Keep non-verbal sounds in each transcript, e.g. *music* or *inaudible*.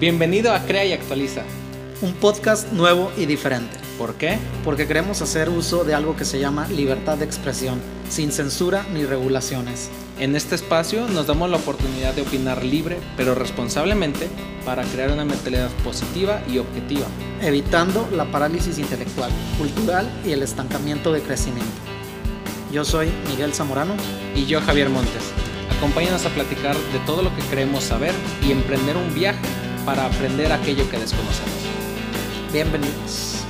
Bienvenido a Crea y Actualiza. Un podcast nuevo y diferente. ¿Por qué? Porque queremos hacer uso de algo que se llama libertad de expresión, sin censura ni regulaciones. En este espacio nos damos la oportunidad de opinar libre, pero responsablemente, para crear una mentalidad positiva y objetiva. Evitando la parálisis intelectual, cultural y el estancamiento de crecimiento. Yo soy Miguel Zamorano. Y yo Javier Montes. Acompáñanos a platicar de todo lo que queremos saber y emprender un viaje para aprender aquello que desconocemos. Bienvenidos.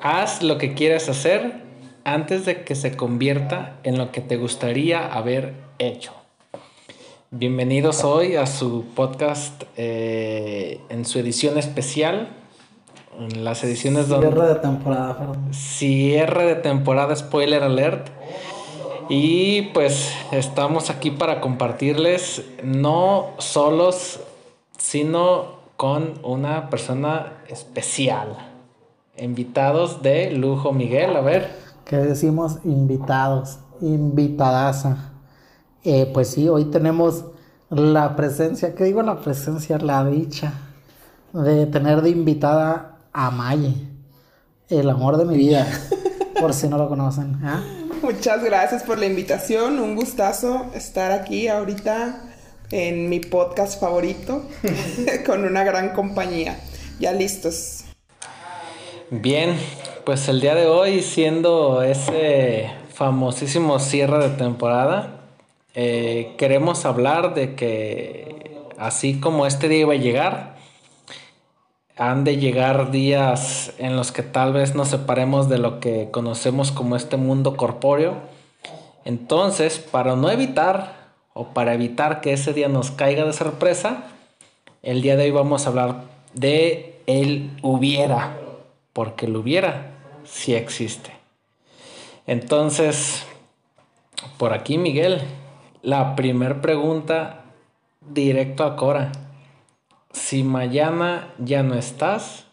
Haz lo que quieras hacer antes de que se convierta en lo que te gustaría haber hecho. Bienvenidos hoy a su podcast eh, en su edición especial. En las ediciones donde... Cierre de temporada, perdón. Cierre de temporada, spoiler alert. Y pues estamos aquí para compartirles, no solos, sino con una persona especial. Invitados de lujo, Miguel, a ver. ¿Qué decimos? Invitados, invitadaza. Eh, pues sí, hoy tenemos la presencia, ¿qué digo la presencia? La dicha de tener de invitada a Maye, el amor de mi vida, por si no lo conocen. ¿ah? Muchas gracias por la invitación, un gustazo estar aquí ahorita en mi podcast favorito *laughs* con una gran compañía. Ya listos. Bien, pues el día de hoy siendo ese famosísimo cierre de temporada, eh, queremos hablar de que así como este día iba a llegar, han de llegar días en los que tal vez nos separemos de lo que conocemos como este mundo corpóreo. Entonces, para no evitar o para evitar que ese día nos caiga de sorpresa, el día de hoy vamos a hablar de el hubiera, porque el hubiera sí existe. Entonces, por aquí Miguel, la primer pregunta directo a Cora si mañana ya no estás,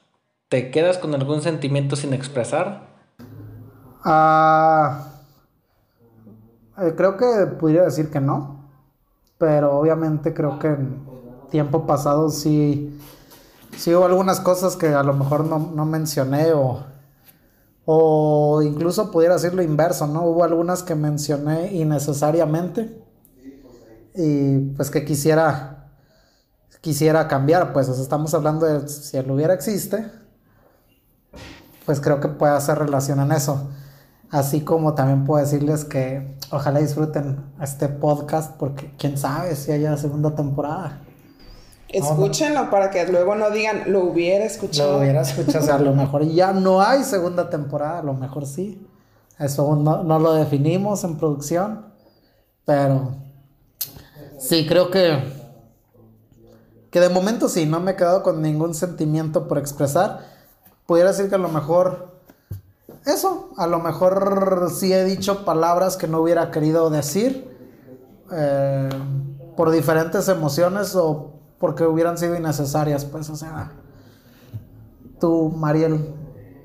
¿te quedas con algún sentimiento sin expresar? Ah, eh, creo que pudiera decir que no, pero obviamente creo que en tiempo pasado sí, sí hubo algunas cosas que a lo mejor no, no mencioné o, o incluso pudiera decir lo inverso, ¿no? Hubo algunas que mencioné innecesariamente y pues que quisiera quisiera cambiar, pues o sea, estamos hablando de si él hubiera existe, pues creo que puede hacer relación en eso. Así como también puedo decirles que ojalá disfruten este podcast porque quién sabe si haya segunda temporada. Escúchenlo para que luego no digan lo hubiera escuchado. Lo hubiera escuchado, o sea, a lo mejor ya no hay segunda temporada, a lo mejor sí. Eso no, no lo definimos en producción, pero sí creo que que de momento sí, no me he quedado con ningún sentimiento por expresar. Pudiera decir que a lo mejor eso, a lo mejor sí he dicho palabras que no hubiera querido decir eh, por diferentes emociones o porque hubieran sido innecesarias, pues, o sea, tú, Mariel,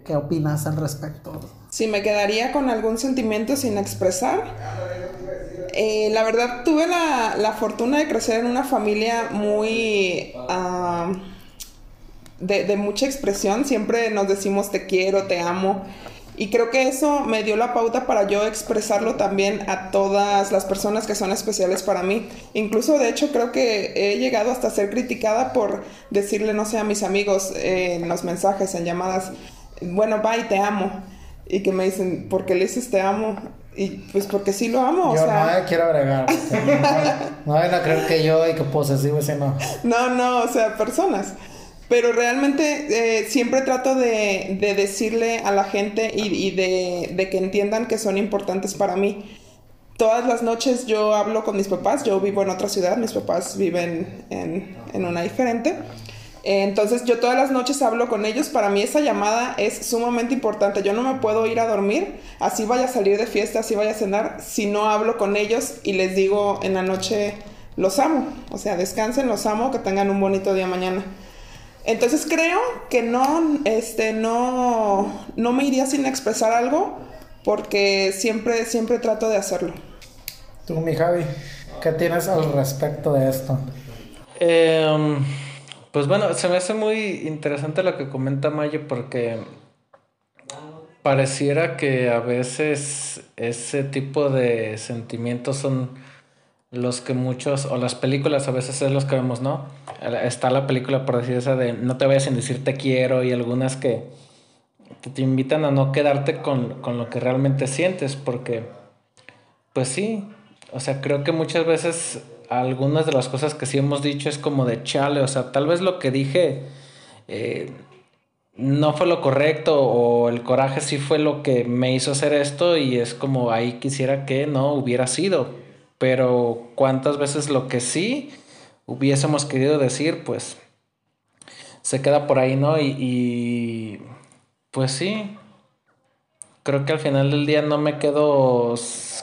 ¿qué opinas al respecto? Si me quedaría con algún sentimiento sin expresar, eh, la verdad tuve la, la, fortuna de crecer en una familia muy... Uh, de, de, mucha expresión, siempre nos decimos te quiero, te amo. Y creo que eso me dio la pauta para yo expresarlo también a todas las personas que son especiales para mí. Incluso, de hecho, creo que he llegado hasta ser criticada por decirle, no sé, a mis amigos eh, en los mensajes, en llamadas, bueno, bye, te amo. Y que me dicen, ¿por qué le dices te amo? Y pues porque sí lo amo, yo o sea... no quiero agregar. no vayan a creer que yo y que posesivo ese no. No, no, o sea, personas. Pero realmente eh, siempre trato de, de, decirle a la gente y, y de, de, que entiendan que son importantes para mí. Todas las noches yo hablo con mis papás, yo vivo en otra ciudad, mis papás viven en, en una diferente. Entonces yo todas las noches hablo con ellos. Para mí esa llamada es sumamente importante. Yo no me puedo ir a dormir, así vaya a salir de fiesta, así vaya a cenar, si no hablo con ellos y les digo en la noche, los amo. O sea, descansen, los amo, que tengan un bonito día mañana. Entonces creo que no, este, no, no me iría sin expresar algo porque siempre, siempre trato de hacerlo. Tú, mi Javi, ¿qué tienes al respecto de esto? Em, pues bueno, se me hace muy interesante lo que comenta Mayo porque pareciera que a veces ese tipo de sentimientos son los que muchos, o las películas a veces es los que vemos, ¿no? Está la película, por decir esa de no te vayas sin decir te quiero y algunas que, te invitan a no quedarte con, con, lo que realmente sientes, porque, pues sí, o sea, creo que muchas veces algunas de las cosas que sí hemos dicho es como de chale, o sea, tal vez lo que dije eh, no fue lo correcto o el coraje sí fue lo que me hizo hacer esto y es como ahí quisiera que no hubiera sido, pero cuántas veces lo que sí hubiésemos querido decir, pues se queda por ahí, ¿no? y pues sí. Creo que al final del día no me quedo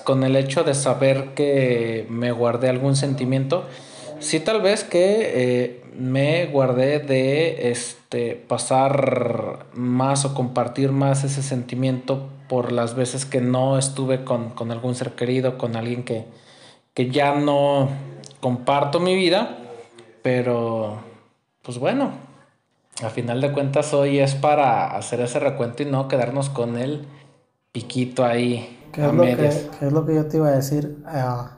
con el hecho de saber que me guardé algún sentimiento. Sí, tal vez que eh, me guardé de este pasar más o compartir más ese sentimiento por las veces que no estuve con, algún ser querido, con alguien que, que ya no comparto mi vida. Pero, pues bueno, a final de cuentas hoy es para hacer ese recuento y no quedarnos con el piquito ahí. ¿Qué, es, lo que, es lo que yo te iba a decir? Ah,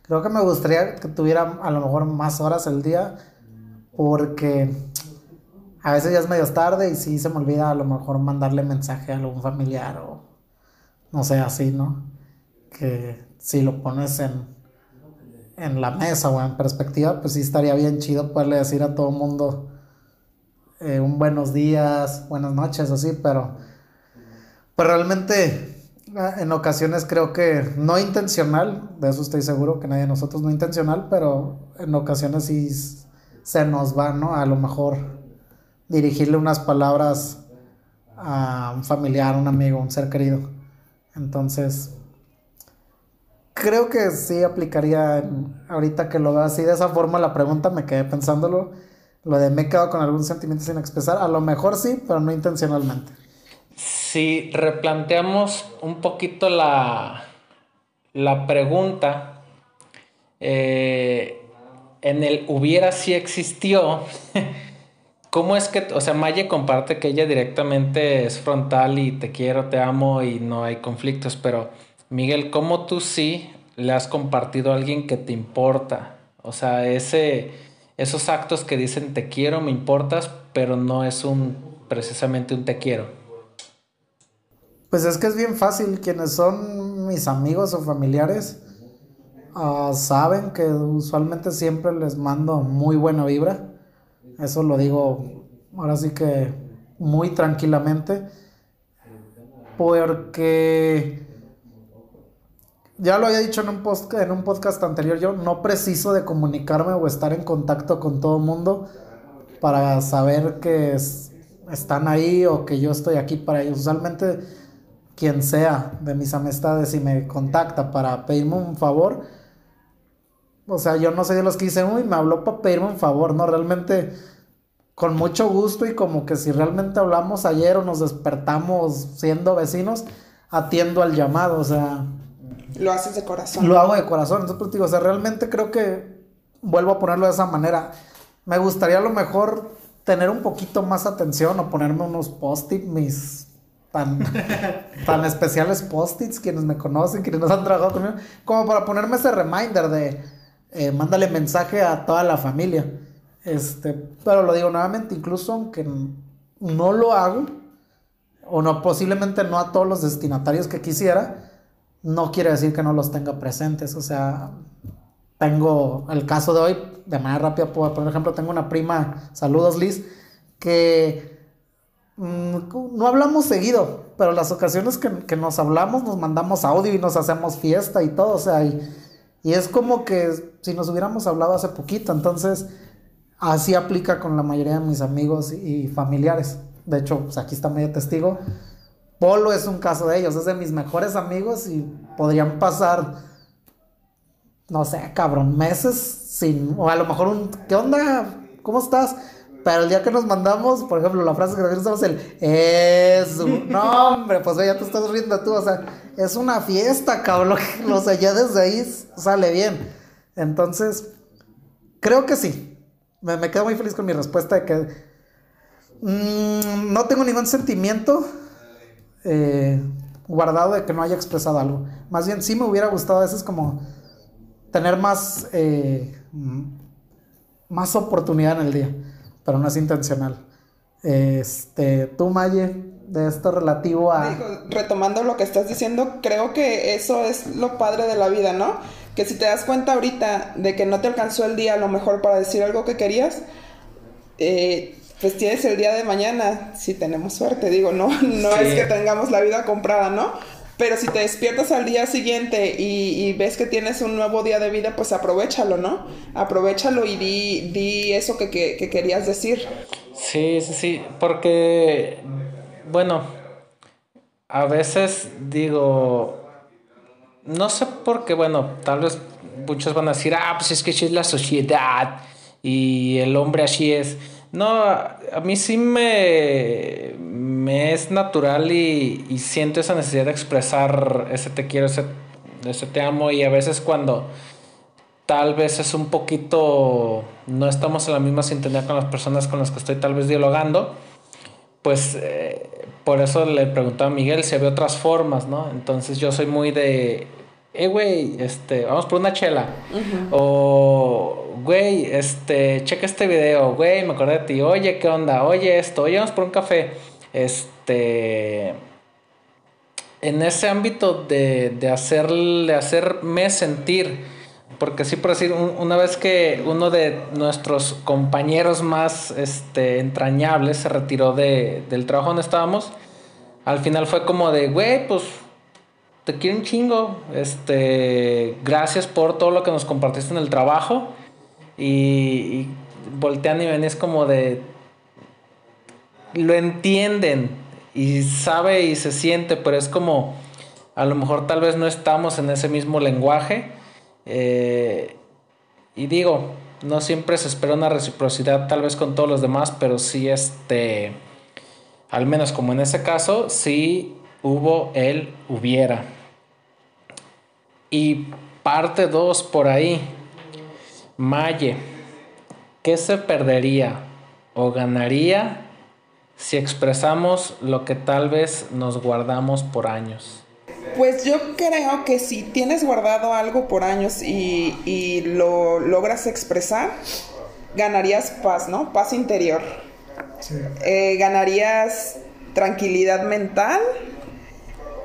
creo que me gustaría que tuviera a lo mejor más horas el día porque a veces ya es medio tarde y sí se me olvida a lo mejor mandarle mensaje a algún familiar o no sé, así, ¿no? Que si lo pones en, en la mesa o en perspectiva, pues sí estaría bien chido poderle decir a todo el mundo eh, un buenos días, buenas noches, así, pero, pues realmente en ocasiones creo que no intencional, de eso estoy seguro que nadie de nosotros no intencional, pero en ocasiones sí se nos va, ¿no? A lo mejor dirigirle unas palabras a un familiar, un amigo, un ser querido. Entonces, creo que sí aplicaría ahorita que lo veo así de esa forma la pregunta, me quedé pensándolo lo de me he quedado con algún sentimiento sin expresar, a lo mejor sí, pero no intencionalmente. Si replanteamos un poquito la, la pregunta, eh, en el hubiera si existió, *laughs* ¿cómo es que, o sea, Maye comparte que ella directamente es frontal y te quiero, te amo y no hay conflictos, pero Miguel, ¿cómo tú sí le has compartido a alguien que te importa? O sea, ese esos actos que dicen te quiero, me importas, pero no es un precisamente un te quiero. Pues es que es bien fácil, quienes son mis amigos o familiares ah, saben que usualmente siempre les mando muy buena vibra. Eso lo digo ahora sí que muy tranquilamente. Porque ya lo había dicho en un, post, en un podcast anterior, yo no preciso de comunicarme o estar en contacto con todo el mundo para saber que están ahí o que yo estoy aquí para ellos. Usualmente quien sea de mis amistades y me contacta para pedirme un favor, o sea, yo no soy de los que dicen, uy, me habló para pedirme un favor, no, realmente con mucho gusto y como que si realmente hablamos ayer o nos despertamos siendo vecinos, atiendo al llamado, o sea, lo haces de corazón. Lo hago de corazón. Entonces, pues, digo, o sea, realmente creo que vuelvo a ponerlo de esa manera. Me gustaría a lo mejor tener un poquito más atención o ponerme unos post-it, mis tan, *laughs* tan especiales post-its, quienes me conocen, quienes nos han trabajado conmigo, como para ponerme ese reminder de eh, mándale mensaje a toda la familia. Este, pero lo digo nuevamente, incluso aunque no lo hago, o no, posiblemente no a todos los destinatarios que quisiera, no quiere decir que no los tenga presentes. O sea, tengo el caso de hoy, de manera rápida, por ejemplo, tengo una prima, saludos Liz, que no hablamos seguido, pero las ocasiones que, nos hablamos nos mandamos audio y nos hacemos fiesta y todo, o sea, y, es como que si nos hubiéramos hablado hace poquito, entonces así aplica con la mayoría de mis amigos y, familiares. De hecho, pues aquí está medio testigo. Polo es un caso de ellos, es de mis mejores amigos y podrían pasar, no sé, cabrón, meses sin, o a lo mejor un, ¿qué onda? ¿Cómo estás? Pero el día que nos mandamos, por ejemplo, la frase que nosotros usamos el eso. No, hombre, pues ya te estás riendo tú. O sea, es una fiesta, cabrón. O sea, ya desde ahí sale bien. Entonces, creo que sí. Me, quedo muy feliz con mi respuesta de que mm, no tengo ningún sentimiento eh, guardado de que no haya expresado algo. Más bien, sí me hubiera gustado a veces como tener más, eh, más oportunidad en el día, pero no es intencional. Este, tú, Maye, de esto relativo a... retomando lo que estás diciendo, creo que eso es lo padre de la vida, ¿no? Que si te das cuenta ahorita de que no te alcanzó el día a lo mejor para decir algo que querías, eh, pues tienes el día de mañana, si tenemos suerte, digo, no, no es que tengamos la vida comprada, ¿no? Pero si te despiertas al día siguiente y, ves que tienes un nuevo día de vida, pues aprovechalo, ¿no? Aprovechalo y di, di eso que, que, querías decir. Sí, sí, sí, porque, bueno, a veces digo, no sé por qué, bueno, tal vez muchos van a decir, ah, pues es que así es la sociedad y el hombre así es. No, a mí sí me, me es natural y, siento esa necesidad de expresar ese te quiero, ese, ese te amo y a veces cuando tal vez es un poquito, no estamos en la misma sintonía con las personas con las que estoy tal vez dialogando, pues eh, por eso le preguntaba a Miguel si había otras formas, ¿no? Entonces yo soy muy de, eh, güey, este, vamos por una chela. O, güey, este, checa este video, güey, me acordé de ti, oye, ¿qué onda? Oye, esto, oye, vamos por un café. Este, en ese ámbito de, de, hacerme sentir, porque sí, por decir, una vez que uno de nuestros compañeros más este, entrañables se retiró de, del trabajo donde estábamos, al final fue como de, güey, pues te quiero un chingo. Este, gracias por todo lo que nos compartiste en el trabajo. Y, voltean y ven, es como de. Lo entienden y sabe y se siente, pero es como. A lo mejor tal vez no estamos en ese mismo lenguaje. Eh, y digo, no siempre se espera una reciprocidad, tal vez con todos los demás, pero sí, este. Al menos como en ese caso, sí hubo el hubiera. Y parte 2 por ahí. Maye, ¿qué se perdería o ganaría si expresamos lo que tal vez nos guardamos por años? Pues yo creo que si tienes guardado algo por años y, lo logras expresar, ganarías paz, ¿no? Paz interior. Eh, ganarías tranquilidad mental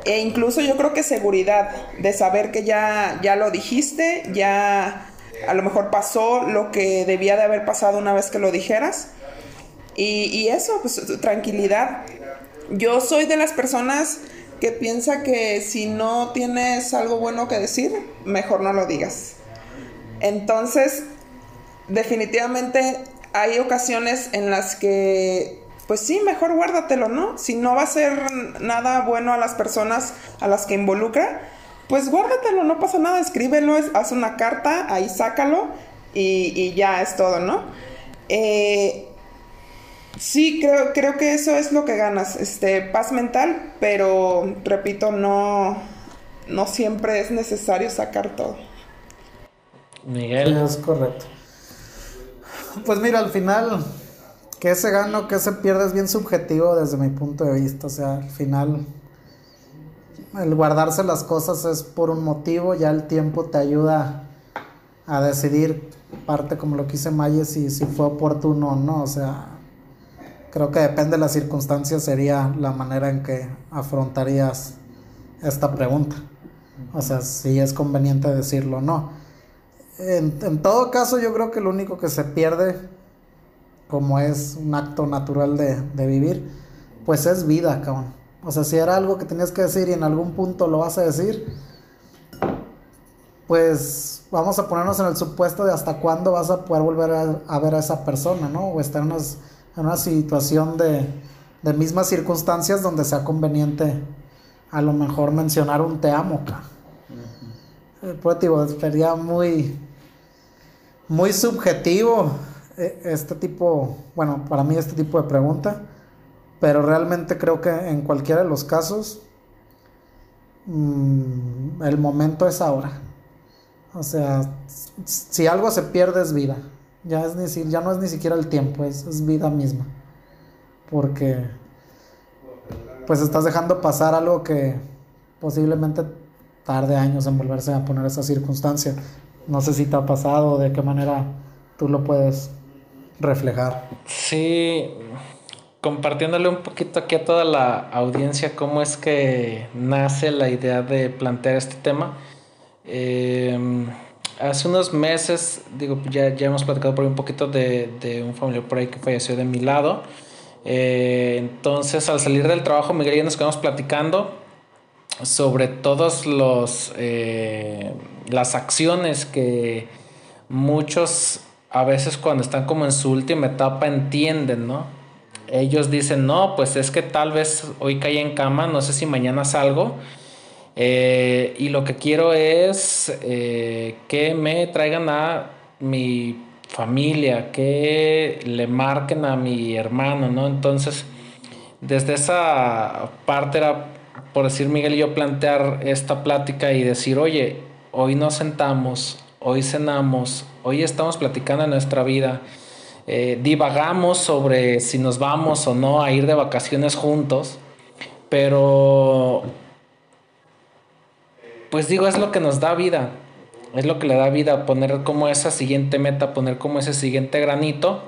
e incluso yo creo que seguridad de saber que ya, ya lo dijiste, ya a lo mejor pasó lo que debía de haber pasado una vez que lo dijeras. Y, eso, pues tranquilidad. Yo soy de las personas que piensa que si no tienes algo bueno que decir, mejor no lo digas. Entonces, definitivamente hay ocasiones en las que pues sí, mejor guárdatelo, ¿no? Si no va a ser nada bueno a las personas a las que involucra, pues guárdatelo, no pasa nada, escríbelo, haz una carta, ahí sácalo y, ya es todo, ¿no? Eh, sí, creo, creo que eso es lo que ganas, este, paz mental, pero repito, no, no siempre es necesario sacar todo. Miguel. es correcto. Pues mira, al final que se gana o que se pierde es bien subjetivo desde mi punto de vista. O sea, al final, el guardarse las cosas es por un motivo, ya el tiempo te ayuda a decidir, parte como lo que hice Maye, si, si fue oportuno o no. O sea, creo que depende de las circunstancias, sería la manera en que afrontarías esta pregunta. O sea, si es conveniente decirlo o no. En, todo caso, yo creo que lo único que se pierde como es un acto natural de, vivir, pues es vida, cabrón. O sea, si era algo que tenías que decir y en algún punto lo vas a decir, pues vamos a ponernos en el supuesto de hasta cuándo vas a poder volver a, ver a esa persona, ¿no? O estar en una, situación de, de, mismas circunstancias donde sea conveniente a lo mejor mencionar un te amo, Pues digo, sería muy, muy subjetivo e, este tipo, bueno, para mí este tipo de pregunta, pero realmente creo que en cualquiera de los casos, mm, el momento es ahora. O sea, si algo se pierde es vida. Ya, es ni, ya no es ni siquiera el tiempo, es, vida misma. Porque pues estás dejando pasar algo que posiblemente tarde años en volverse a poner esa circunstancia. No sé si te ha pasado, de qué manera tú lo puedes reflejar. Sí, compartiéndole un poquito aquí a toda la audiencia cómo es que nace la idea de plantear este tema. Em, hace unos meses, digo, ya, ya hemos platicado por ahí un poquito de, de un familiar por ahí que falleció de mi lado. Eh, entonces, al salir del trabajo, Miguel y yo nos quedamos platicando sobre todas eh, las acciones que muchos a veces cuando están como en su última etapa entienden, ¿no? Ellos dicen, no, pues es que tal vez hoy caí en cama, no sé si mañana salgo. Eh, y lo que quiero es que me traigan a mi familia, que le marquen a mi hermano, ¿no? Entonces, desde esa parte era, por decir Miguel y yo, plantear esta plática y decir, oye, hoy nos sentamos, hoy cenamos, hoy estamos platicando de nuestra vida, eh, divagamos sobre si nos vamos o no a ir de vacaciones juntos, pero pues digo, es lo que nos da vida es lo que le da vida, poner como esa siguiente meta, poner como ese siguiente granito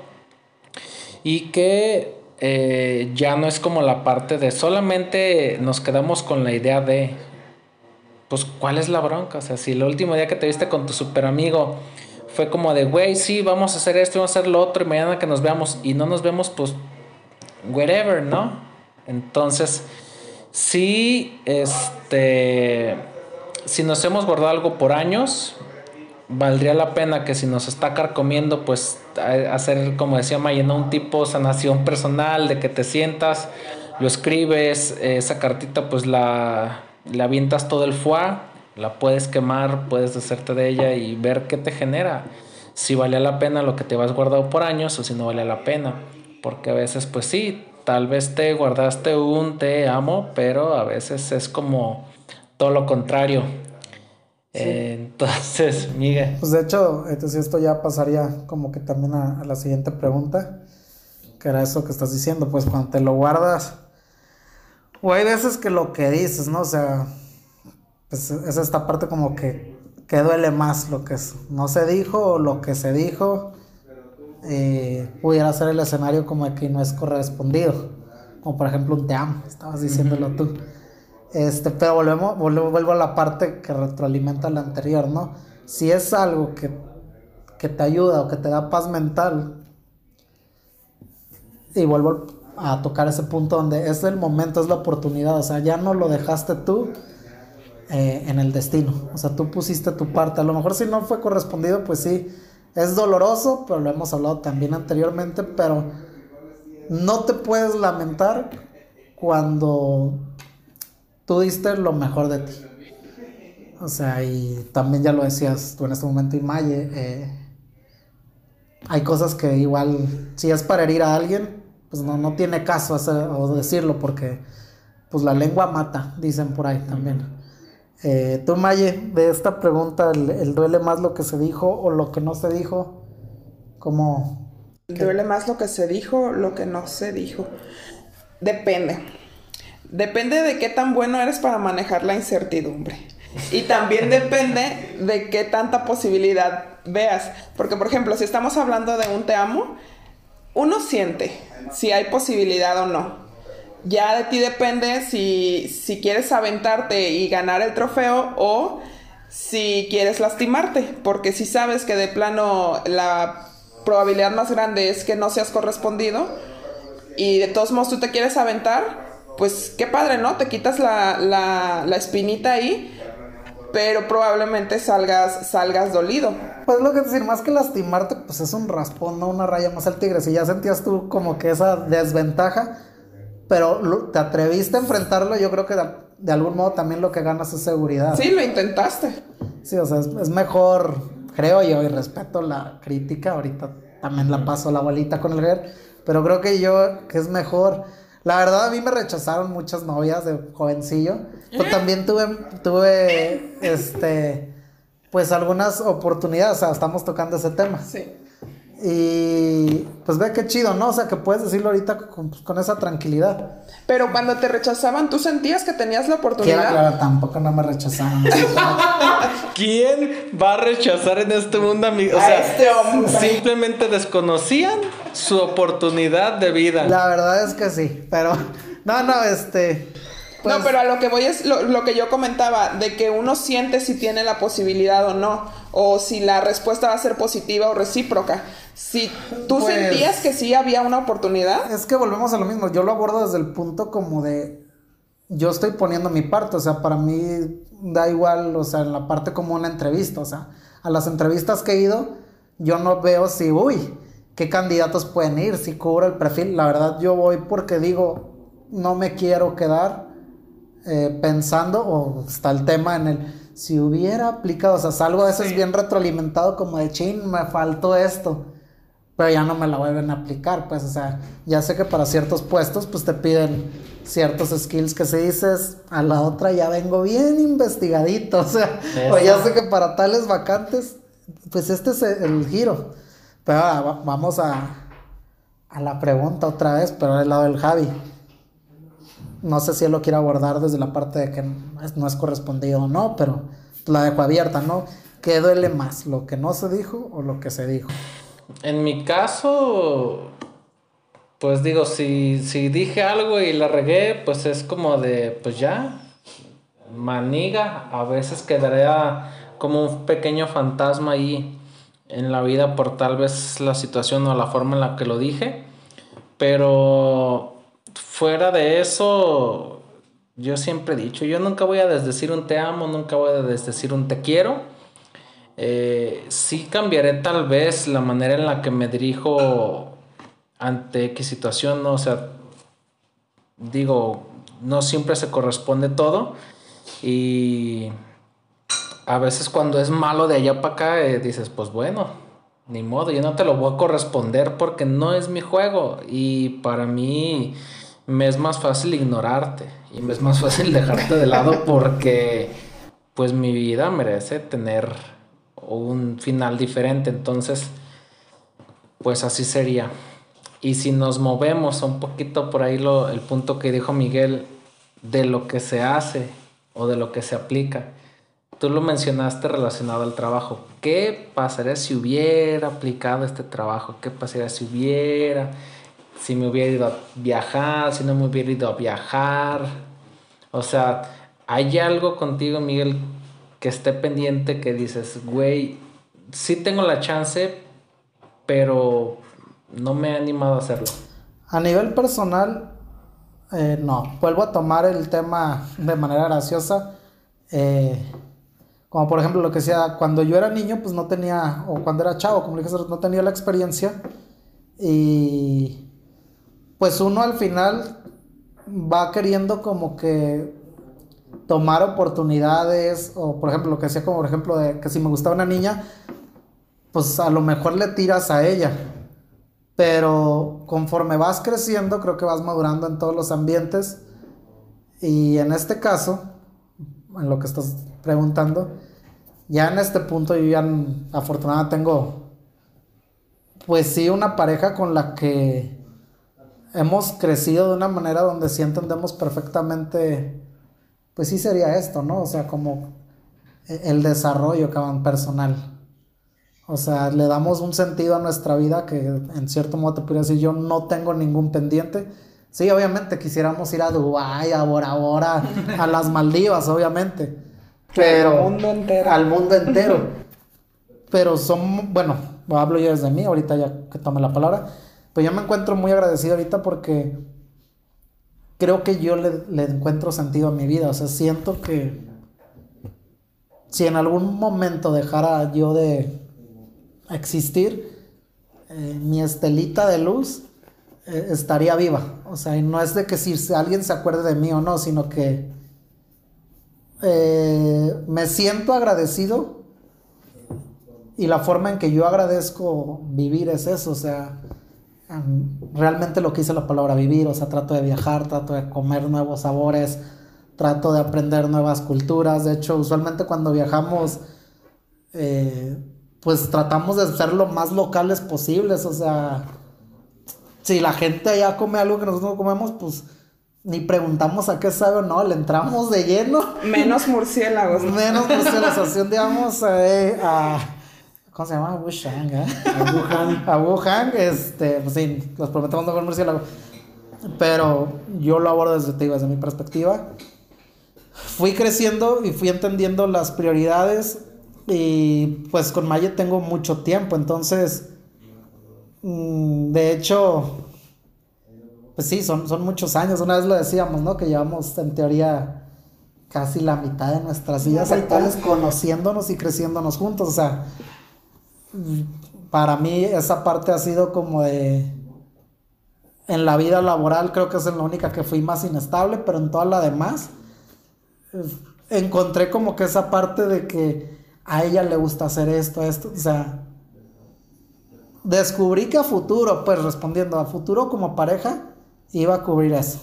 y que eh, ya no es como la parte de solamente nos quedamos con la idea de, pues, ¿cuál es la bronca? O sea, si el último día que te viste con tu super amigo fue como de, güey, sí, vamos a hacer esto, vamos a hacer lo otro y mañana que nos veamos y no nos vemos, pues, whatever, ¿no? Entonces, sí, este si nos hemos guardado algo por años, valdría la pena que si nos está carcomiendo, pues hacer, como decía Mayena, un tipo sanación personal, de que te sientas, lo escribes, esa cartita pues la, la avientas todo el foie, la puedes quemar, puedes deshacerte de ella y ver qué te genera. Si vale la pena lo que te vas guardado por años o si no vale la pena. Porque a veces pues sí, tal vez te guardaste un te amo, pero a veces es como todo lo contrario. entonces, *laughs* Miguel. Pues de hecho, entonces esto ya pasaría como que también a, la siguiente pregunta, que era eso que estás diciendo, pues cuando te lo guardas, o hay veces que lo que dices, ¿no? O sea, pues es esta parte como que, que duele más lo que no se dijo o lo que se dijo. Eh, pudiera ser el escenario como que no es correspondido, como por ejemplo un te amo, estabas diciéndolo tú. Este, pero volvemos, vuelvo a la parte que retroalimenta la anterior, ¿no? Si es algo que, que te ayuda o que te da paz mental, y vuelvo a tocar ese punto donde es el momento, es la oportunidad, o sea, ya no lo dejaste tú eh, en el destino, o sea, tú pusiste tu parte, a lo mejor si no fue correspondido, pues sí, es doloroso, pero lo hemos hablado también anteriormente, pero no te puedes lamentar cuando tú diste lo mejor de ti. O sea, y también ya lo decías tú en este momento, y Maye, eh, hay cosas que igual, si es para herir a alguien, pues no, no tiene caso o decirlo porque pues la lengua mata, dicen por ahí también. Eh, tú, Maye, de esta pregunta, ¿el, duele más lo que se dijo o lo que no se dijo? ¿Cómo? ¿Duele más lo que se dijo, lo que no se dijo? Depende. Depende de qué tan bueno eres para manejar la incertidumbre. Y también depende de qué tanta posibilidad veas. Porque, por ejemplo, si estamos hablando de un te amo, uno siente si hay posibilidad o no. Ya de ti depende si, si quieres aventarte y ganar el trofeo o si quieres lastimarte. Porque si sabes que de plano la probabilidad más grande es que no seas correspondido y de todos modos tú te quieres aventar, pues qué padre, ¿no? Te quitas la, la, la espinita ahí, pero probablemente salgas, salgas dolido. Pues lo que decir, más que lastimarte, pues es un raspón, no una raya más al tigre. Si ya sentías tú como que esa desventaja, pero te atreviste a enfrentarlo, yo creo que de, algún modo también lo que ganas es seguridad. Sí, lo intentaste. Sí, o sea, es, es mejor, creo yo, y respeto la crítica ahorita también la paso la bolita con el Ger, pero creo que yo, que es mejor. La verdad, a mí me rechazaron muchas novias de jovencillo, pero ¿Eh? también tuve, tuve, este, pues algunas oportunidades, o sea, estamos tocando ese tema. Sí. Y pues ve qué chido, ¿no? O sea, que puedes decirlo ahorita con, pues, con esa tranquilidad. Pero cuando te rechazaban, ¿tú sentías que tenías la Quiero oportunidad? aclarar, tampoco no me rechazaron. *laughs* ¿Quién va a rechazar en este mundo, amigo? O A sea, este hombre. simplemente desconocían su oportunidad de vida. La verdad es que sí, pero no, no, este. pues, no, pero a lo que voy es lo, lo que yo comentaba, de que uno siente si tiene la posibilidad o no, o si la respuesta va a ser positiva o recíproca. Si tú Pues- sentías que sí había una oportunidad, Es que volvemos a lo mismo. Yo lo abordo desde el punto como de. Yo estoy poniendo mi parte, o sea, para mí da igual, o sea, en la parte como una entrevista, o sea, a las entrevistas que he ido, yo no veo si, uy, qué candidatos pueden ir, si cubro el perfil. La verdad, yo voy porque digo, no me quiero quedar eh, pensando, o está el tema en el, si hubiera aplicado, o sea, salgo a veces Sí. bien retroalimentado como de, chin, me faltó esto pero ya no me la vuelven a aplicar, pues, o sea, ya sé que para ciertos puestos, pues te piden ciertos skills que si dices, a la otra ya vengo bien investigadito, *laughs* o sea, Eso. o ya sé que para tales vacantes, pues este es el, giro. Pero ahora va- vamos a, a la pregunta otra vez, pero del lado del Javi. No sé si él lo quiere abordar desde la parte de que no es correspondido o no, pero la dejo abierta, ¿no? ¿Qué duele más, lo que no se dijo o lo que se dijo? En mi caso, pues digo, si, si dije algo y la regué, pues es como de, pues ya, maniga, a veces quedaría como un pequeño fantasma ahí en la vida por tal vez la situación o la forma en la que lo dije, pero fuera de eso, yo siempre he dicho, yo nunca voy a desdecir un te amo, nunca voy a desdecir un te quiero. Eh, sí cambiaré tal vez la manera en la que me dirijo ante X situación, ¿no? O sea, digo, no siempre se corresponde todo y a veces cuando es malo de allá para acá eh, dices, pues bueno, ni modo, yo no te lo voy a corresponder porque no es mi juego y para mí me es más fácil ignorarte y me es más fácil *laughs* dejarte de lado porque pues mi vida merece tener un final diferente, entonces pues así sería. Y si nos movemos un poquito por ahí lo, el punto que dijo Miguel de lo que se hace o de lo que se aplica. Tú lo mencionaste relacionado al trabajo. ¿Qué pasaría si hubiera aplicado este trabajo? ¿Qué pasaría si hubiera? Si me hubiera ido a viajar, si no me hubiera ido a viajar. O sea, ¿hay algo contigo, Miguel, que esté pendiente que dices, güey, sí tengo la chance, pero no me he animado a hacerlo? A nivel personal, eh, no. Vuelvo a tomar el tema de manera graciosa. eh, como por ejemplo lo que decía, cuando yo era niño, pues no tenía, o cuando era chavo, como dije, no tenía la experiencia. Y pues uno al final va queriendo como que tomar oportunidades, o por ejemplo lo que decía como por ejemplo de que si me gustaba una niña, pues a lo mejor le tiras a ella. Pero conforme vas creciendo, creo que vas madurando en todos los ambientes. Y en este caso, en lo que estás preguntando, ya en este punto yo ya afortunadamente tengo, pues sí, una pareja con la que hemos crecido de una manera donde sí entendemos perfectamente, pues sí sería esto, ¿no? O sea, como el desarrollo cabrón, personal. O sea, le damos un sentido a nuestra vida que en cierto modo te podría decir yo no tengo ningún pendiente. Sí, obviamente quisiéramos ir a Dubái, a Bora Bora, a las Maldivas, obviamente. Pero Al mundo entero. al mundo entero. Pero son, bueno, hablo yo desde mí, ahorita ya que tome la palabra. Pues yo me encuentro muy agradecido ahorita porque creo que yo le, encuentro sentido a mi vida. O sea, siento que si en algún momento dejara yo de existir, eh, mi estelita de luz eh, estaría viva. O sea, y no es de que si alguien se acuerde de mí o no, sino que eh, me siento agradecido y la forma en que yo agradezco vivir es eso, o sea, realmente lo que dice la palabra vivir, o sea, trato de viajar, trato de comer nuevos sabores, trato de aprender nuevas culturas, de hecho, usualmente cuando viajamos, eh, pues tratamos de ser lo más locales posibles, o sea, si la gente allá come algo que nosotros no comemos, pues ni preguntamos a qué sabe o no, le entramos de lleno. Menos murciélagos. Menos murciélagos. Así un día vamos a, ¿Cómo se llama? Wuhan, ¿eh? A Wuhan. *laughs* a Wuhan, este, pues sí, los prometemos no comer murciélago. Pero yo lo abordo desde, desde mi perspectiva. Fui creciendo y fui entendiendo las prioridades. Y pues con Maya tengo mucho tiempo, entonces. Mm, de hecho, pues sí, son, son muchos años. Una vez lo decíamos, ¿no? Que llevamos en teoría casi la mitad de nuestras vidas actuales conociéndonos y creciéndonos juntos. O sea, para mí esa parte ha sido como de... En la vida laboral creo que es la única que fui más inestable, pero en toda la demás encontré como que esa parte de que a ella le gusta hacer esto, esto, o sea, descubrí que a futuro, pues respondiendo a futuro como pareja, iba a cubrir eso.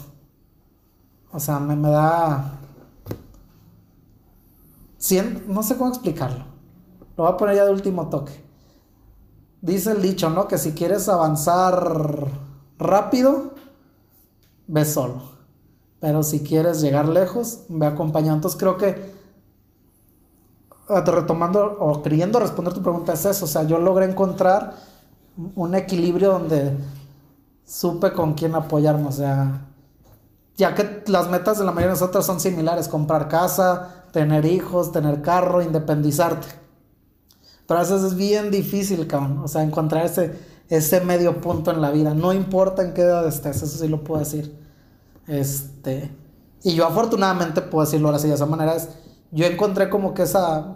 O sea, me, me da... no sé cómo explicarlo. Lo voy a poner ya de último toque. Dice el dicho, ¿no? Que si quieres avanzar rápido, ve solo. Pero si quieres llegar lejos, ve acompañado. Entonces creo que, ah, retomando o queriendo responder tu pregunta, es eso. O sea, yo logré encontrar un equilibrio donde supe con quién apoyarme, o sea, ya que las metas de la mayoría de nosotros son similares, comprar casa, tener hijos, tener carro, independizarte. Pero a veces es bien difícil, cabrón, o sea, encontrar ese, ese medio punto en la vida, no importa en qué edad estés, eso sí lo puedo decir. Este, y yo afortunadamente puedo decirlo así de esa manera, es, yo encontré como que esa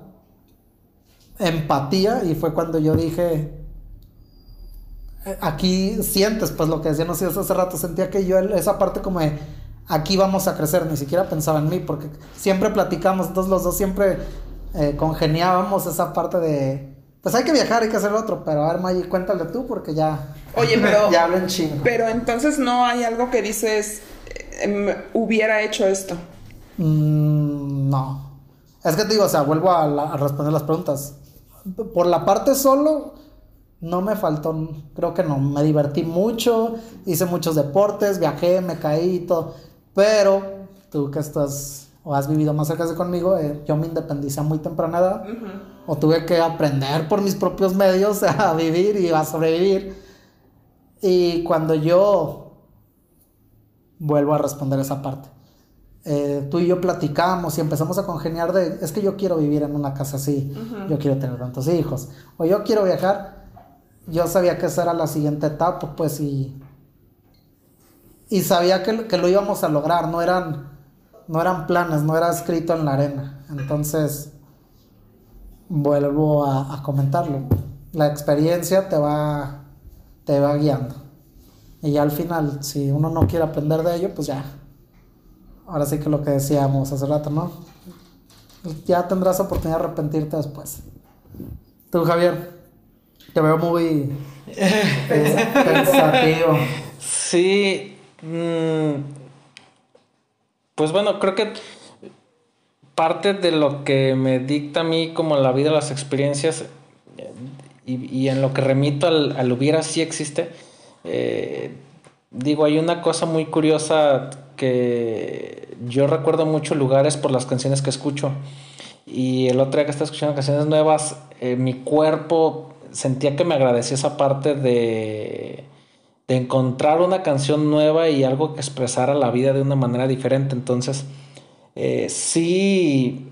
empatía y fue cuando yo dije, aquí sientes, pues lo que decía, no sé, hace rato, sentía que yo esa parte como de, aquí vamos a crecer, ni siquiera pensaba en mí, porque siempre platicamos, entonces los dos siempre eh, congeniábamos esa parte de, pues hay que viajar, hay que hacer otro, pero a ver, Maggie, cuéntale tú, porque ya, Oye, *laughs* pero, ya hablo en chino. Pero entonces no hay algo que dices, em, hubiera hecho esto. Mm, no. Es que te digo, o sea, vuelvo a responder las preguntas. Por la parte solo, no me faltó, creo que no, me divertí mucho, hice muchos deportes, viajé, me caí y todo, pero tú que estás o has vivido más cerca de conmigo, eh, yo me independicé a muy temprana edad, o tuve que aprender por mis propios medios *laughs* a vivir y a sobrevivir. Y cuando yo vuelvo a responder esa parte, eh, tú y yo platicamos y empezamos a congeniar de, es que yo quiero vivir en una casa así, yo quiero tener tantos hijos, o yo quiero viajar yo sabía que esa era la siguiente etapa, pues, y, y sabía que, que, lo íbamos a lograr, no eran, no eran planes, no era escrito en la arena. Entonces, vuelvo a, comentarlo. La experiencia te va, te va guiando. Y ya al final, si uno no quiere aprender de ello, pues ya. Ahora sí que lo que decíamos hace rato, ¿no? Ya tendrás oportunidad de arrepentirte después. Tú, Javier. Te veo muy *laughs* pensativo. Sí. Mm, pues bueno, creo que parte de lo que me dicta a mí como la vida, las experiencias y, en lo que remito al, hubiera sí existe. Eh, digo, hay una cosa muy curiosa que yo recuerdo muchos lugares por las canciones que escucho. Y el otro día que estaba escuchando canciones nuevas, eh, mi cuerpo sentía que me agradecía esa parte de, de encontrar una canción nueva y algo que expresara la vida de una manera diferente. Entonces, eh, sí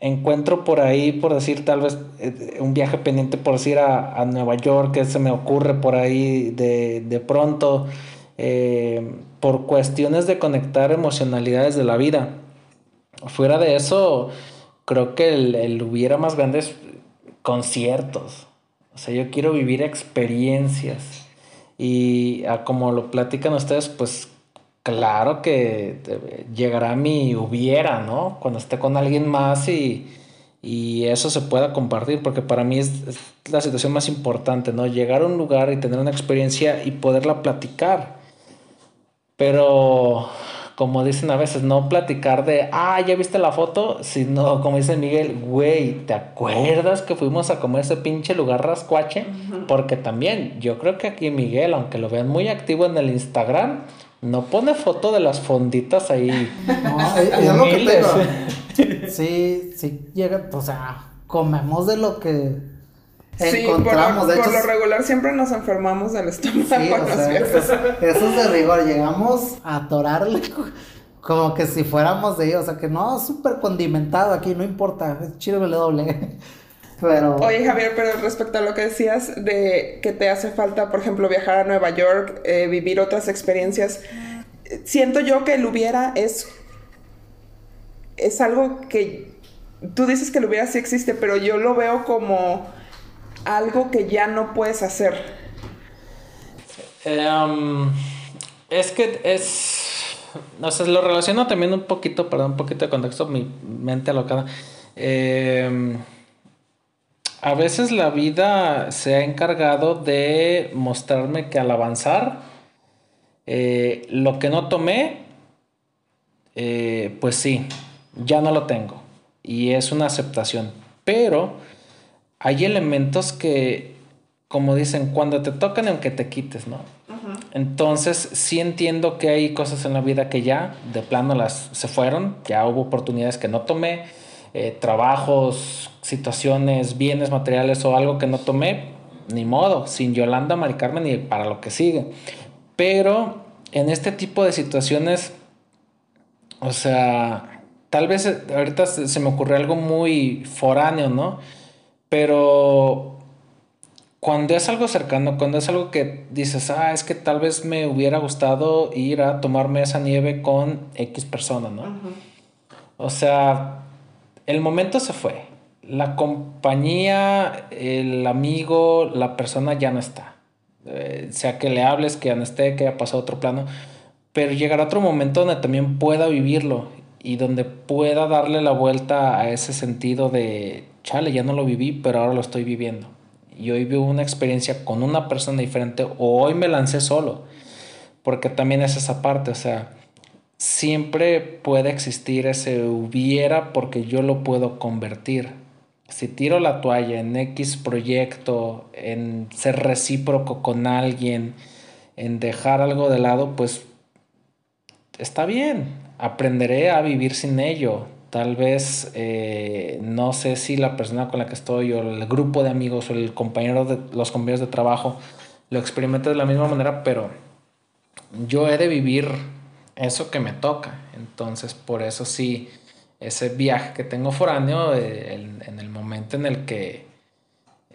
encuentro por ahí, por decir, tal vez eh, un viaje pendiente por decir a, a, Nueva York, que se me ocurre por ahí de, de pronto, eh, por cuestiones de conectar emocionalidades de la vida. Fuera de eso, creo que el, hubiera más grandes conciertos. O sea, yo quiero vivir experiencias. Y como lo platican ustedes, pues claro que llegará mi hubiera, ¿no? Cuando esté con alguien más y, y eso se pueda compartir, porque para mí es, la situación más importante, ¿no? Llegar a un lugar y tener una experiencia y poderla platicar. Pero, como dicen a veces, no platicar de, ah, ya viste la foto, sino, como dice Miguel, güey, ¿te acuerdas que fuimos a comer ese pinche lugar rascuache? Porque también, yo creo que aquí Miguel, aunque lo vean muy activo en el Instagram, no pone foto de las fonditas ahí. *laughs* No, *laughs* es, lo que *laughs* Sí, sí, llega, o sea, comemos de lo que encontramos. Sí, por, lo, regular siempre nos enfermamos del estómago sí, *laughs* Eso, es de rigor, llegamos a atorarle *laughs* como que si fuéramos de ellos, o sea que no, súper condimentado aquí, no importa, es chido doble. *laughs* Pero... Oye Javier, pero respecto a lo que decías de que te hace falta, por ejemplo, viajar a Nueva York, eh, vivir otras experiencias, siento yo que el hubiera es, es algo que tú dices que el hubiera sí existe, pero yo lo veo como algo que ya no puedes hacer. Em, es que es, no sé, lo relaciono también un poquito, perdón, un poquito de contexto, mi mente alocada. Eh, a veces la vida se ha encargado de mostrarme que al avanzar, eh, lo que no tomé, eh, pues sí, ya no lo tengo. Y es una aceptación. Pero hay elementos que, como dicen, cuando te tocan, aunque te quites, ¿no? Entonces, sí entiendo que hay cosas en la vida que ya, de plano, las se fueron. Ya hubo oportunidades que no tomé eh, trabajos, situaciones, bienes materiales o algo que no tomé, ni modo, sin Yolanda, Mari Carmen ni para lo que sigue. Pero en este tipo de situaciones, o sea, tal vez eh, ahorita se me ocurrió algo muy foráneo, ¿no? Pero cuando es algo cercano, cuando es algo que dices, ah, es que tal vez me hubiera gustado ir a tomarme esa nieve con X persona, ¿no? O sea, el momento se fue. La compañía, el amigo, la persona ya no está. Eh, sea que le hables, que ya no esté, que haya pasado a otro plano. Pero llegará otro momento donde también pueda vivirlo y donde pueda darle la vuelta a ese sentido de, chale, ya no lo viví, pero ahora lo estoy viviendo. Y hoy vivo una experiencia con una persona diferente o hoy me lancé solo. Porque también es esa parte, o sea, siempre puede existir ese hubiera porque yo lo puedo convertir. Si tiro la toalla en X proyecto, en ser recíproco con alguien, en dejar algo de lado, pues está bien. Aprenderé a vivir sin ello. Tal vez eh, no sé si la persona con la que estoy o el grupo de amigos o el compañero de los compañeros de trabajo lo experimente de la misma manera, pero yo he de vivir eso que me toca. Entonces, por eso sí, ese viaje que tengo foráneo, eh, en, el momento en el que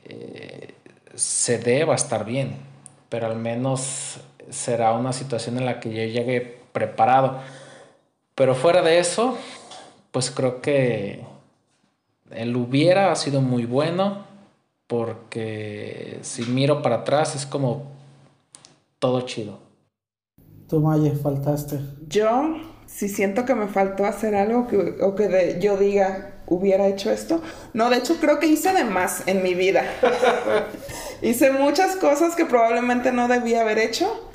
eh, se dé, va a estar bien. Pero al menos será una situación en la que yo llegue preparado. Pero fuera de eso, pues creo que el hubiera ha sido muy bueno porque si miro para atrás es como todo chido. Tú, Maye, faltaste. Yo, si siento que me faltó hacer algo que, o que yo diga, hubiera hecho esto. No, de hecho, creo que hice de más en mi vida. *laughs* hice muchas cosas que probablemente no debía haber hecho.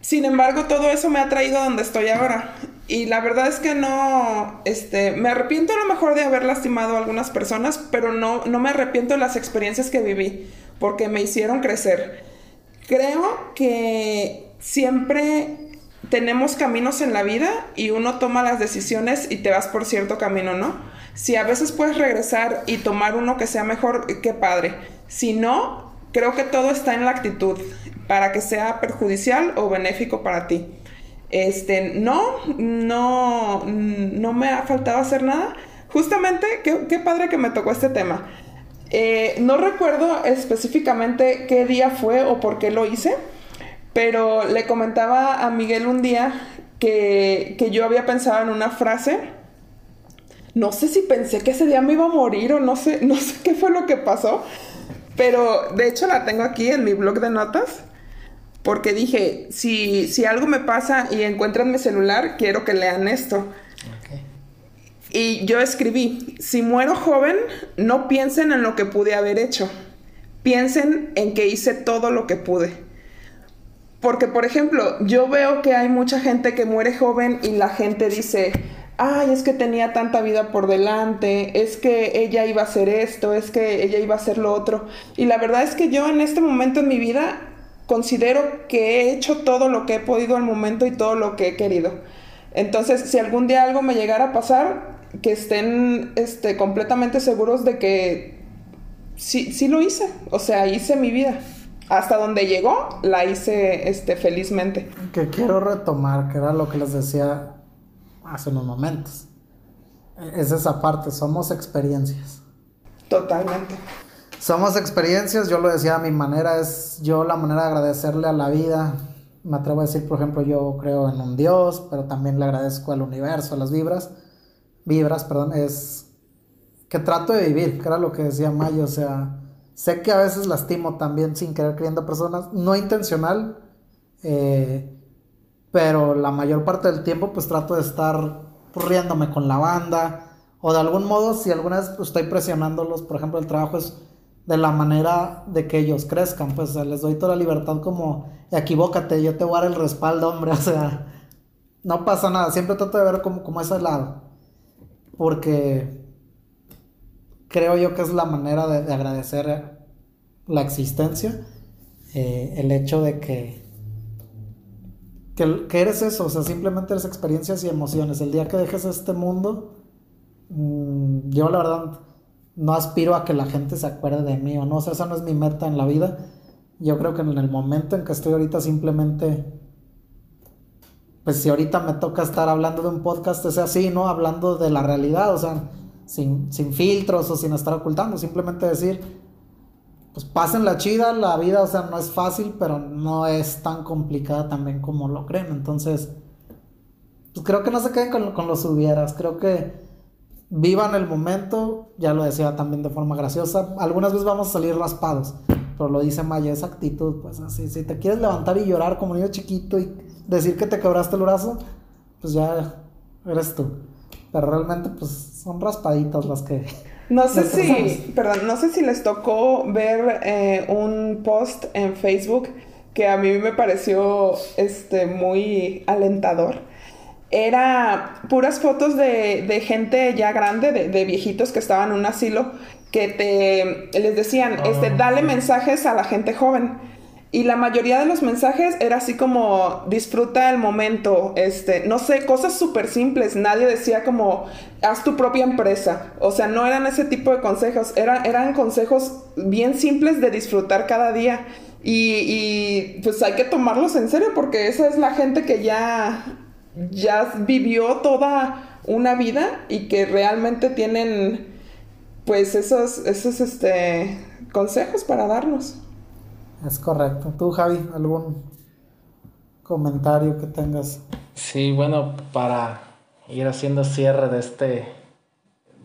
Sin embargo, todo eso me ha traído a donde estoy ahora. Y la verdad es que no, este, me arrepiento a lo mejor de haber lastimado a algunas personas, pero no, no me arrepiento de las experiencias que viví, porque me hicieron crecer. Creo que siempre tenemos caminos en la vida y uno toma las decisiones y te vas por cierto camino, ¿no? Si a veces puedes regresar y tomar uno que sea mejor, qué padre. Si no, creo que todo está en la actitud para que sea perjudicial o benéfico para ti. Este, no, no, no me ha faltado hacer nada. Justamente, qué, padre que me tocó este tema. Eh, no recuerdo específicamente qué día fue o por qué lo hice pero le comentaba a Miguel un día que, yo había pensado en una frase. No sé si pensé que ese día me iba a morir o no sé, no sé qué fue lo que pasó. Pero de hecho la tengo aquí en mi blog de notas. Porque dije, si, si algo me pasa y encuentran mi celular, quiero que lean esto. Y yo escribí, si muero joven, no piensen en lo que pude haber hecho, piensen en que hice todo lo que pude. Porque, por ejemplo, yo veo que hay mucha gente que muere joven y la gente dice, ay, es que tenía tanta vida por delante, es que ella iba a hacer esto, es que ella iba a hacer lo otro. Y la verdad es que yo en este momento en mi vida considero que he hecho todo lo que he podido al momento y todo lo que he querido. Entonces, si algún día algo me llegara a pasar, que estén este, completamente seguros de que sí, sí lo hice. O sea, hice mi vida. Hasta donde llegó, la hice este, felizmente. Que quiero retomar, que era lo que les decía hace unos momentos. Es esa parte, somos experiencias. Totalmente. Somos experiencias, yo lo decía a mi manera, es yo la manera de agradecerle a la vida. Me atrevo a decir, por ejemplo, yo creo en un Dios, pero también le agradezco al universo, a las vibras vibras, perdón, es que trato de vivir, que era lo que decía Mayo, o sea, sé que a veces lastimo también sin querer creyendo personas, no intencional, eh, pero la mayor parte del tiempo pues trato de estar riéndome con la banda, o de algún modo si alguna vez estoy presionándolos, por ejemplo, el trabajo es de la manera de que ellos crezcan, pues les doy toda la libertad como, equivócate, yo te voy a dar el respaldo, hombre, *laughs* o sea, no pasa nada, siempre trato de ver como, como ese lado porque creo yo que es la manera de, agradecer la existencia, eh, el hecho de que, que, eres eso, o sea, simplemente eres experiencias y emociones. El día que dejes este mundo, mm, yo la verdad no aspiro a que la gente se acuerde de mí o no, o sea, esa no es mi meta en la vida. Yo creo que en el momento en que estoy ahorita simplemente pues si ahorita me toca estar hablando de un podcast, es así, ¿no? Hablando de la realidad, o sea, sin, filtros o sin estar ocultando, simplemente decir, pues pasen la chida, la vida, o sea, no es fácil, pero no es tan complicada también como lo creen, entonces, pues creo que no se queden con, con los hubieras, creo que vivan el momento, ya lo decía también de forma graciosa, algunas veces vamos a salir raspados, pero lo dice Maya, esa actitud, pues así, si te quieres levantar y llorar como niño chiquito y decir que te quebraste el brazo, pues ya eres tú. Pero realmente, pues son raspaditas las que. No *laughs* sé si, perdón, no sé si les tocó ver eh, un post en Facebook que a mí me pareció este, muy alentador. Era puras fotos de, gente ya grande, de, viejitos que estaban en un asilo, que te les decían, este, ah. dale mensajes a la gente joven. Y la mayoría de los mensajes era así como disfruta el momento, este, no sé, cosas súper simples. Nadie decía como haz tu propia empresa. O sea, no eran ese tipo de consejos, eran consejos bien simples de disfrutar cada día. Y, y, pues hay que tomarlos en serio porque esa es la gente que ya, ya vivió toda una vida y que realmente tienen pues esos, esos este, consejos para darnos. Es correcto. ¿Tú, Javi, algún comentario que tengas? Sí, bueno, para ir haciendo cierre de este,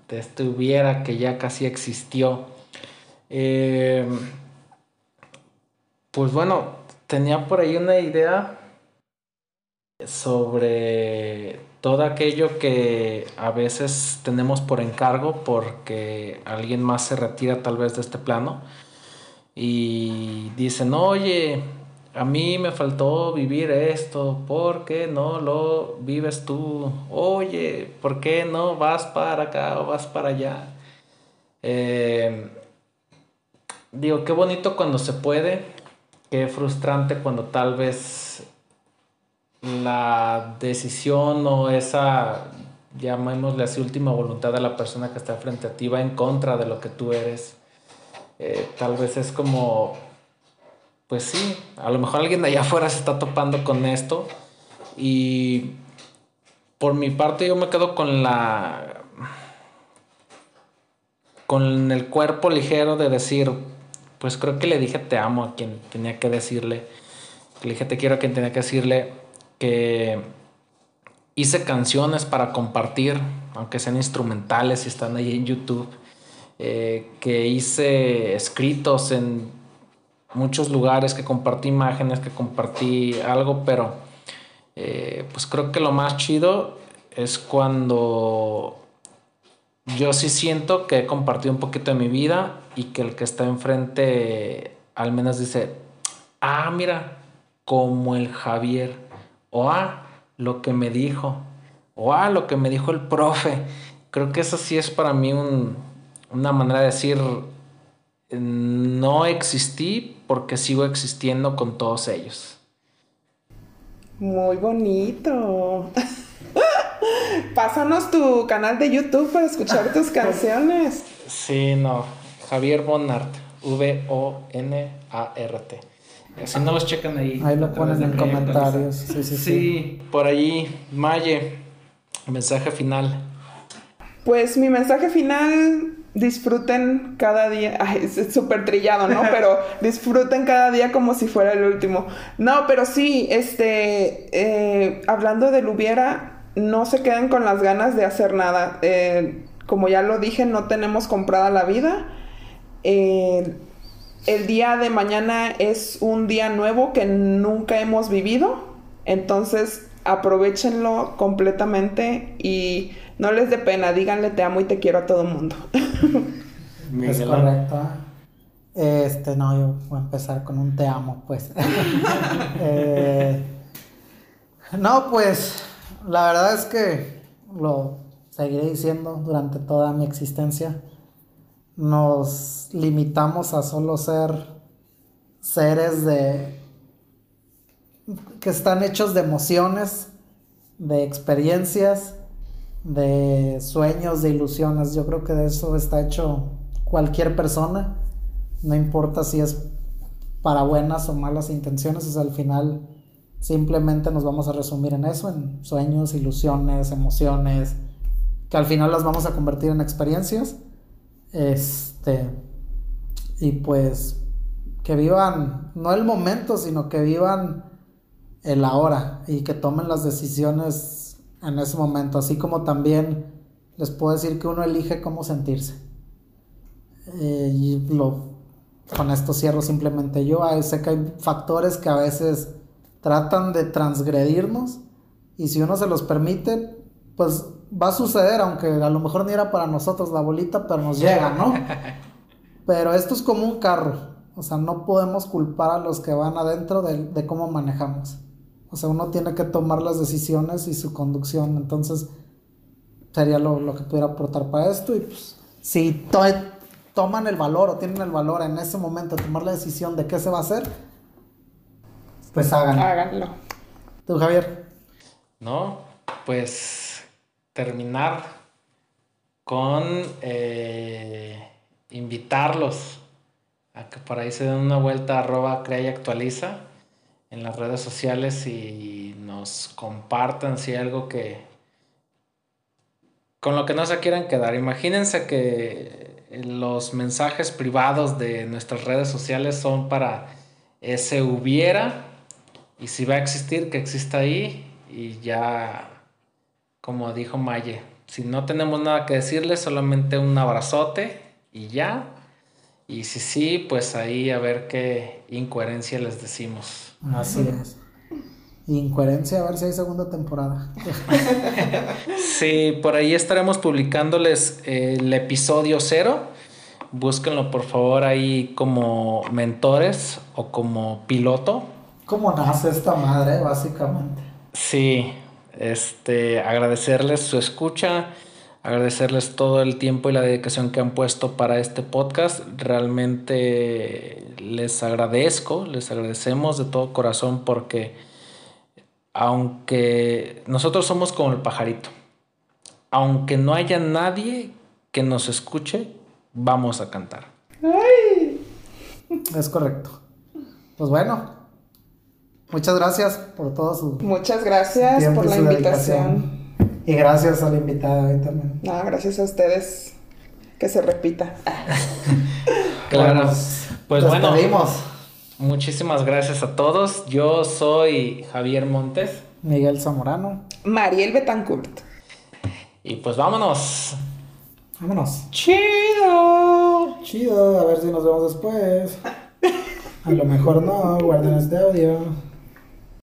de este hubiera que ya casi existió. Eh, pues bueno, tenía por ahí una idea sobre todo aquello que a veces tenemos por encargo porque alguien más se retira tal vez de este plano y dicen, oye, a mí me faltó vivir esto, ¿por qué no lo vives tú? Oye, ¿por qué no vas para acá o vas para allá? Eh, digo, qué bonito cuando se puede, qué frustrante cuando tal vez la decisión o esa, llamémosle así, última voluntad de la persona que está frente a ti va en contra de lo que tú eres. Eh, tal vez es como, pues sí, a lo mejor alguien de allá afuera se está topando con esto y por mi parte yo me quedo con la con el cuerpo ligero de decir, pues creo que le dije te amo a quien tenía que decirle, le dije te quiero a quien tenía que decirle que hice canciones para compartir, aunque sean instrumentales y están ahí en YouTube eh, que hice escritos en muchos lugares, que compartí imágenes, que compartí algo, pero eh, pues creo que lo más chido es cuando yo sí siento que he compartido un poquito de mi vida y que el que está enfrente al menos dice, ah, mira, como el Javier, o ah, lo que me dijo, o ah, lo que me dijo el profe. Creo que eso sí es para mí una manera de decir, no existí porque sigo existiendo con todos ellos. Muy bonito. *laughs* Pásanos tu canal de YouTube para escuchar tus *laughs* canciones. Sí, no. Javier Bonart. V-O-N-A-R-T. Si no los checan ahí. Ahí lo ponen en comentarios. Sí, sí, sí, por ahí. Maye, mensaje final. Pues mi mensaje final disfruten cada día, es súper trillado, ¿no? *laughs* Pero disfruten cada día como si fuera el último. No, pero sí, este, eh, hablando del hubiera, no se queden con las ganas de hacer nada. Eh, como ya lo dije, no tenemos comprada la vida. Eh, el día de mañana es un día nuevo que nunca hemos vivido. Entonces, aprovechenlo completamente y no les dé pena, díganle te amo y te quiero a todo el mundo. *laughs* es correcto. Este, no, yo voy a empezar con un te amo, pues. *laughs* Eh, no, pues, la verdad es que lo seguiré diciendo durante toda mi existencia. Nos limitamos a solo ser seres de que están hechos de emociones, de experiencias, de sueños, de ilusiones. Yo creo que de eso está hecho cualquier persona, no importa si es para buenas o malas intenciones, al final simplemente nos vamos a resumir en eso, en sueños, ilusiones, emociones, que al final las vamos a convertir en experiencias. Este, y pues que vivan, no el momento, sino que vivan el ahora y que tomen las decisiones en ese momento, así como también les puedo decir que uno elige cómo sentirse. Eh, y lo, con esto cierro simplemente yo. Sé que hay factores que a veces tratan de transgredirnos y si uno se los permite, pues va a suceder, aunque a lo mejor ni era para nosotros la bolita, pero nos llega, ¿no? *laughs* Pero esto es como un carro, o sea, no podemos culpar a los que van adentro de cómo manejamos. O sea, uno tiene que tomar las decisiones y su conducción. Entonces, sería lo, que pudiera aportar para esto. Y pues, si toman el valor o tienen el valor en ese momento de tomar la decisión de qué se va a hacer, pues háganlo. Háganlo. ¿Tú, Javier? No, pues terminar con eh, invitarlos a que por ahí se den una vuelta arroba crea y actualiza en las redes sociales y nos compartan si algo que con lo que no se quieran quedar. Imagínense que los mensajes privados de nuestras redes sociales son para ese hubiera y si va a existir que exista ahí y ya como dijo Maye, si no tenemos nada que decirle, solamente un abrazote y ya. Y si sí, pues ahí a ver qué incoherencia les decimos. Así es. Incoherencia, a ver si hay segunda temporada. *laughs* sí, por ahí estaremos publicándoles el episodio cero. Búsquenlo por favor ahí como mentores o como piloto. ¿Cómo nace esta madre, básicamente? Sí, este, agradecerles su escucha agradecerles todo el tiempo y la dedicación que han puesto para este podcast. Realmente les agradezco, les agradecemos de todo corazón porque aunque nosotros somos como el pajarito, aunque no haya nadie que nos escuche, vamos a cantar. Es correcto. Pues bueno, muchas gracias por todo su... Muchas gracias por la invitación. Y gracias a la invitada también. No, gracias a ustedes. Que se repita. *laughs* claro. Pues, pues bueno. Muchísimas gracias a todos. Yo soy Javier Montes. Miguel Zamorano. Mariel Betancourt. Y pues vámonos. Vámonos. Chido. Chido. A ver si nos vemos después. A lo mejor no. Guarden este audio.